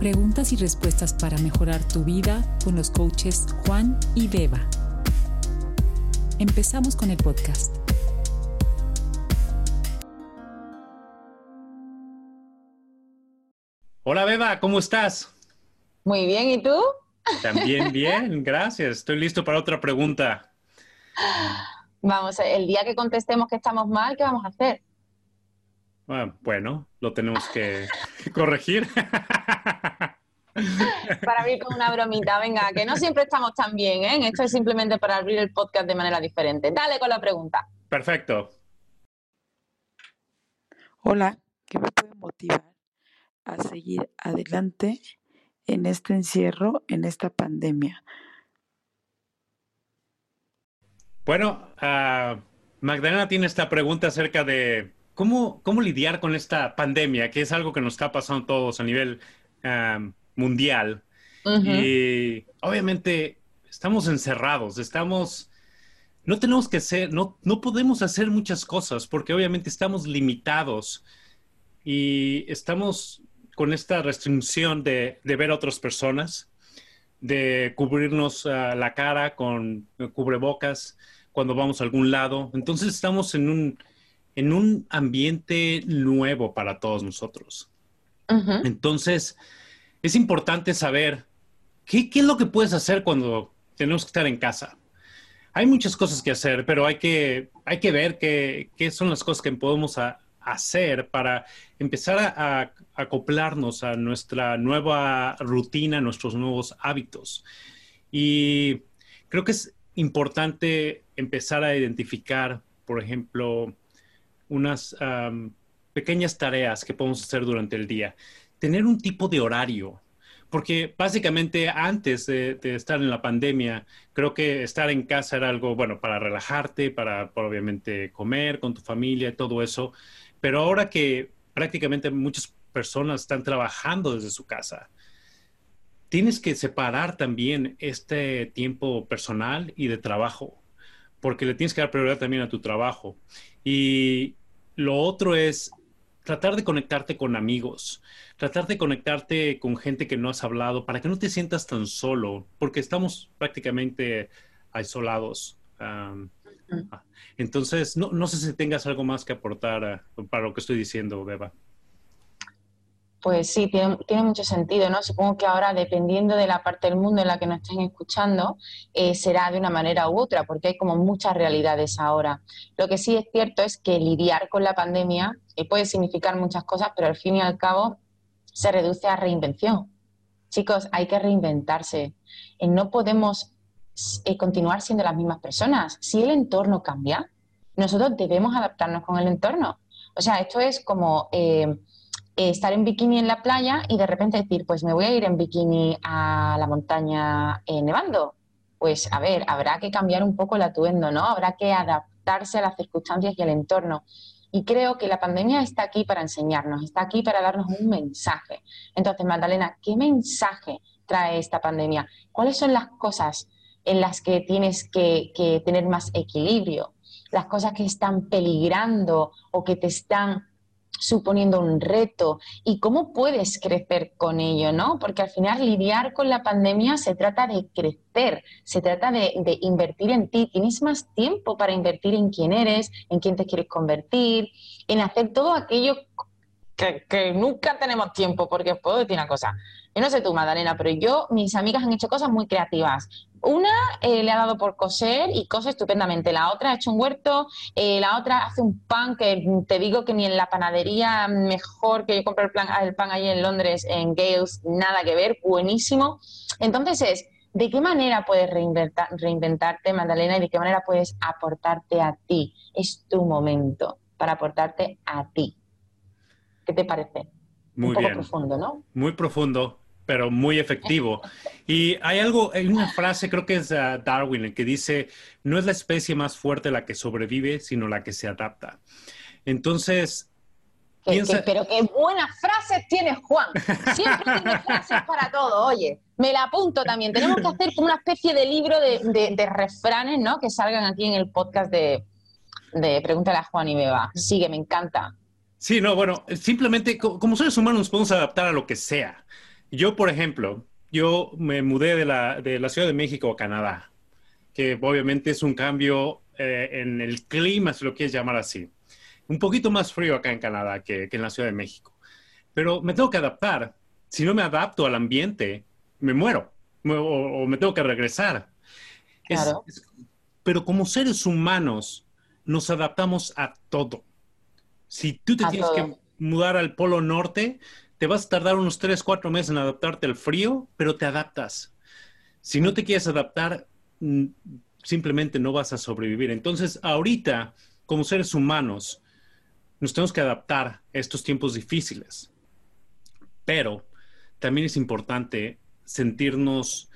Preguntas y respuestas para mejorar tu vida con los coaches Juan y Beba. Empezamos con el podcast. Hola Beba, ¿cómo estás? Muy bien, ¿y tú? También bien, gracias. Estoy listo para otra pregunta. Vamos, el día que contestemos que estamos mal, ¿qué vamos a hacer? Ah, bueno, lo tenemos que corregir. Para abrir con una bromita, venga, que no siempre estamos tan bien, ¿eh? Esto es simplemente para abrir el podcast de manera diferente. Dale con la pregunta. Perfecto. Hola, ¿qué me puede motivar a seguir adelante en este encierro, en esta pandemia? Bueno, uh, Magdalena tiene esta pregunta acerca de cómo, cómo lidiar con esta pandemia, que es algo que nos está pasando a todos a nivel um, mundial. Y obviamente estamos encerrados, estamos, no tenemos que ser, no, no podemos hacer muchas cosas porque obviamente estamos limitados y estamos con esta restricción de, de ver a otras personas, de cubrirnos uh, la cara con cubrebocas cuando vamos a algún lado. Entonces estamos en un, en un ambiente nuevo para todos nosotros. Entonces, es importante saber qué, es lo que puedes hacer cuando tenemos que estar en casa. Hay muchas cosas que hacer, pero hay que, hay que ver qué, qué son las cosas que podemos hacer para empezar a, acoplarnos a nuestra nueva rutina, nuestros nuevos hábitos. Y creo que es importante empezar a identificar, por ejemplo, unas pequeñas tareas que podemos hacer durante el día. Tener un tipo de horario, porque básicamente antes de, estar en la pandemia, creo que estar en casa era algo, bueno, para relajarte, para, para obviamente comer con tu familia, todo eso. Pero ahora que prácticamente muchas personas están trabajando desde su casa, tienes que separar también este tiempo personal y de trabajo, porque le tienes que dar prioridad también a tu trabajo. Y lo otro es tratar de conectarte con amigos, tratar de conectarte con gente que no has hablado para que no te sientas tan solo, porque estamos prácticamente aislados. Um, entonces, no, no, sé si tengas algo más que aportar uh, para lo que estoy diciendo, Beba. Pues sí, tiene, mucho sentido, ¿no? Supongo que ahora, dependiendo de la parte del mundo en la que nos estén escuchando, eh, será de una manera u otra, porque hay como muchas realidades ahora. Lo que sí es cierto es que lidiar con la pandemia eh, puede significar muchas cosas, pero al fin y al cabo se reduce a reinvención. Chicos, hay que reinventarse. Eh, no podemos eh, continuar siendo las mismas personas. Si el entorno cambia, nosotros debemos adaptarnos con el entorno. O sea, esto es como estar en bikini en la playa y de repente decir, pues me voy a ir en bikini a la montaña eh, nevando. Pues a ver, habrá que cambiar un poco el atuendo, ¿no? Habrá que adaptarse a las circunstancias y al entorno. Y creo que la pandemia está aquí para enseñarnos, está aquí para darnos un mensaje. Entonces, Magdalena, ¿qué mensaje trae esta pandemia? ¿Cuáles son las cosas en las que tienes que, que tener más equilibrio? Las cosas que están peligrando o que te están suponiendo un reto y cómo puedes crecer con ello, ¿no? Porque al final lidiar con la pandemia se trata de crecer, se trata de, de, invertir en ti. Tienes más tiempo para invertir en quién eres, en quién te quieres convertir, en hacer todo aquello que, nunca tenemos tiempo, porque puedo decir una cosa. Yo no sé tú, Madalena, pero yo, mis amigas han hecho cosas muy creativas. Una eh, le ha dado por coser y cose estupendamente. La otra ha hecho un huerto. Eh, la otra hace un pan que te digo que ni en la panadería mejor que yo compré el, plan, el pan allí en Londres, en Gales, nada que ver, buenísimo. Entonces es, ¿de qué manera puedes reinventar, reinventarte, Magdalena, y de qué manera puedes aportarte a ti? Es tu momento para aportarte a ti. ¿Qué te parece? Muy un poco bien. profundo, ¿no? Muy profundo pero muy efectivo. Y hay algo, hay una frase, creo que es uh, Darwin, el que dice, no es la especie más fuerte la que sobrevive, sino la que se adapta. Entonces... Que, piensa... que, pero qué buenas frases tienes, Juan. Siempre tienes frases para todo, oye. Me la apunto también. Tenemos que hacer como una especie de libro de, de, de refranes, ¿no? Que salgan aquí en el podcast de, de Pregúntale a Juan y Beba. Sigue, me encanta. Sí, no, bueno, simplemente como seres humanos nos podemos adaptar a lo que sea. yo, por ejemplo, yo me mudé de la, de la Ciudad de México a Canadá, que obviamente es un cambio eh, en el clima, si lo quieres llamar así. Un poquito más frío acá en Canadá que, que en la Ciudad de México. Pero me tengo que adaptar. Si no me adapto al ambiente, me muero o, o me tengo que regresar. Claro. Es- es- pero como seres humanos nos adaptamos a todo. Si tú te A tienes todo. que mudar al Polo Norte, te vas a tardar unos 3, 4 meses en adaptarte al frío, pero te adaptas. Si no te quieres adaptar, mm, simplemente no vas a sobrevivir. Entonces, ahorita, como seres humanos, nos tenemos que adaptar a estos tiempos difíciles. Pero también es importante sentirnos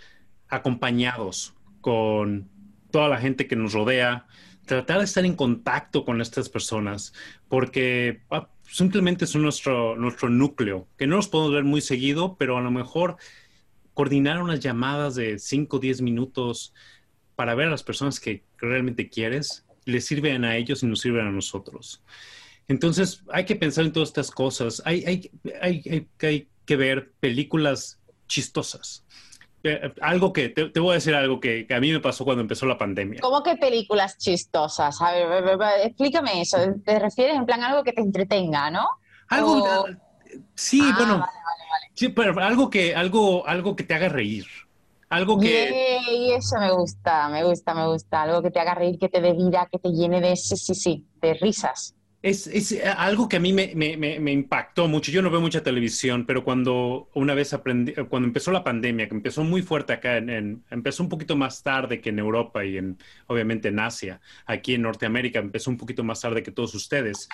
acompañados con toda la gente que nos rodea, tratar de estar en contacto con estas personas, porque ah, simplemente son nuestro, nuestro núcleo, que no los podemos ver muy seguido, pero a lo mejor coordinar unas llamadas de 5 o 10 minutos para ver a las personas que realmente quieres, les sirven a ellos y nos sirven a nosotros. Entonces, hay que pensar en todas estas cosas. Hay, hay, hay, hay- hay que ver películas chistosas. Eh, algo que, te, te voy a decir algo que, que a mí me pasó cuando empezó la pandemia. ¿Cómo que películas chistosas? A ver, a explícame eso. ¿Te refieres en plan a algo que te entretenga, no? Algo, O- sí, Ah, bueno, vale, sí, pero algo que, algo, algo que te haga reír. Algo que, Y eso me gusta, me gusta, me gusta. Algo que te haga reír, que te dé vida, que te llene de, sí, sí, sí, de risas. Es, es eh, algo que a mí me, me- me- impactó mucho. Yo no veo mucha televisión, pero cuando una vez aprendí, eh, cuando empezó la pandemia, que empezó muy fuerte acá, en, empezó un poquito más tarde que en Europa y en, obviamente en Asia. Aquí en Norteamérica empezó un poquito más tarde que todos ustedes.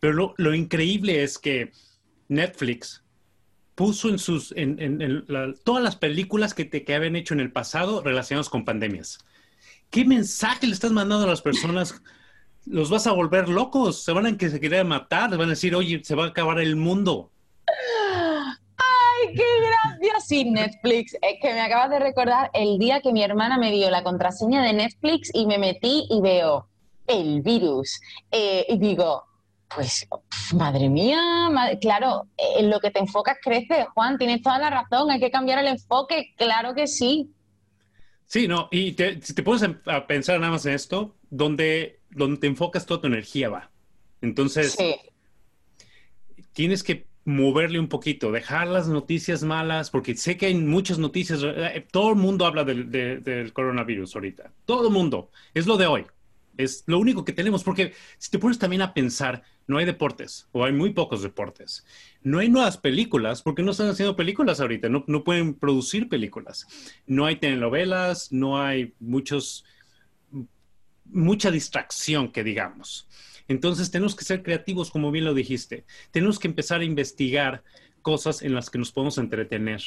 Pero lo, lo increíble es que Netflix puso en sus, en, todas las películas que, te, que habían hecho en el pasado relacionadas con pandemias. ¿Qué mensaje le estás mandando a las personas? Los vas a volver locos, se van a que se quieren matar, van a decir, oye, se va a acabar el mundo. ¡Ay, qué gracia! Sí, Netflix. Es que me acabas de recordar el día que mi hermana me dio la contraseña de Netflix y me metí y veo el virus. Eh, y digo, pues, madre mía, claro, eh, en lo que te enfocas crece, Juan, tienes toda la razón, hay que cambiar el enfoque, claro que sí. Sí, no, y te- si te pones a pensar nada más en esto, donde, donde te enfocas toda tu energía va. Entonces, Sí, tienes que moverle un poquito, dejar las noticias malas, porque sé que hay muchas noticias, eh, todo el mundo habla del, de- del coronavirus ahorita, todo el mundo, es lo de hoy, es lo único que tenemos, porque si te pones también a pensar, no hay deportes, o hay muy pocos deportes, no hay nuevas películas, porque no están haciendo películas ahorita, no, no pueden producir películas, no hay telenovelas, no hay muchos, mucha distracción, que digamos. Entonces tenemos que ser creativos, como bien lo dijiste. Tenemos que empezar a investigar cosas en las que nos podemos entretener,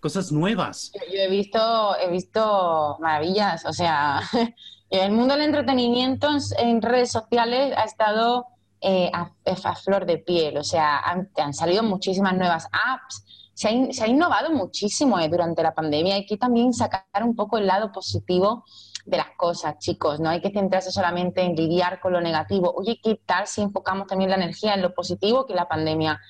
cosas nuevas. yo, he visto, he visto maravillas, o sea, el mundo del entretenimiento en, redes sociales ha estado eh, a, flor de piel, o sea, han, han salido muchísimas nuevas apps, se ha, in- se ha innovado muchísimo eh, durante la pandemia, hay que también sacar un poco el lado positivo de las cosas, chicos, no hay que centrarse solamente en lidiar con lo negativo, oye, ¿qué tal si enfocamos también la energía en lo positivo que la pandemia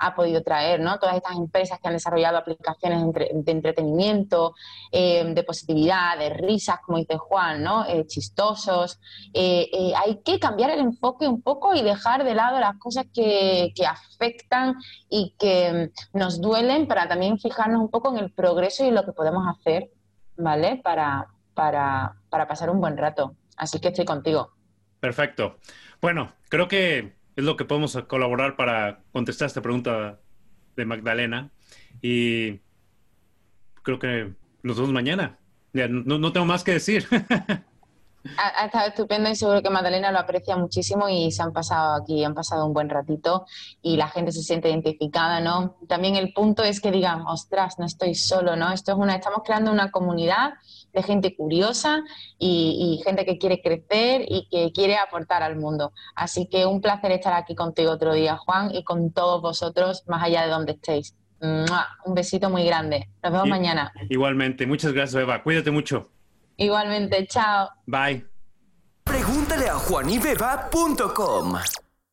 ha podido traer, ¿no? Todas estas empresas que han desarrollado aplicaciones de, entre- de entretenimiento, eh, de positividad, de risas, como dice Juan, ¿no? Eh, chistosos. Eh, eh, hay que cambiar el enfoque un poco y dejar de lado las cosas que, que afectan y que mm, nos duelen para también fijarnos un poco en el progreso y en lo que podemos hacer, ¿vale? Para, para, para pasar un buen rato. Así que estoy contigo. Perfecto. Bueno, creo que es lo que podemos colaborar para contestar esta pregunta de Magdalena. Y creo que nos vemos mañana. Ya, no, no tengo más que decir. Ha, ha estado estupendo y seguro que Magdalena lo aprecia muchísimo y se han pasado aquí, han pasado un buen ratito y la gente se siente identificada, ¿no? También el punto es que digan, ostras, no estoy solo, ¿no? Esto es una, estamos creando una comunidad de gente curiosa y, y gente que quiere crecer y que quiere aportar al mundo. Así que un placer estar aquí contigo otro día, Juan, y con todos vosotros, más allá de donde estéis. ¡Mua! Un besito muy grande. Nos vemos Y- mañana. Igualmente. Muchas gracias, Eva. Cuídate mucho. Igualmente, chao. Bye. Pregúntale a juanybeba.com.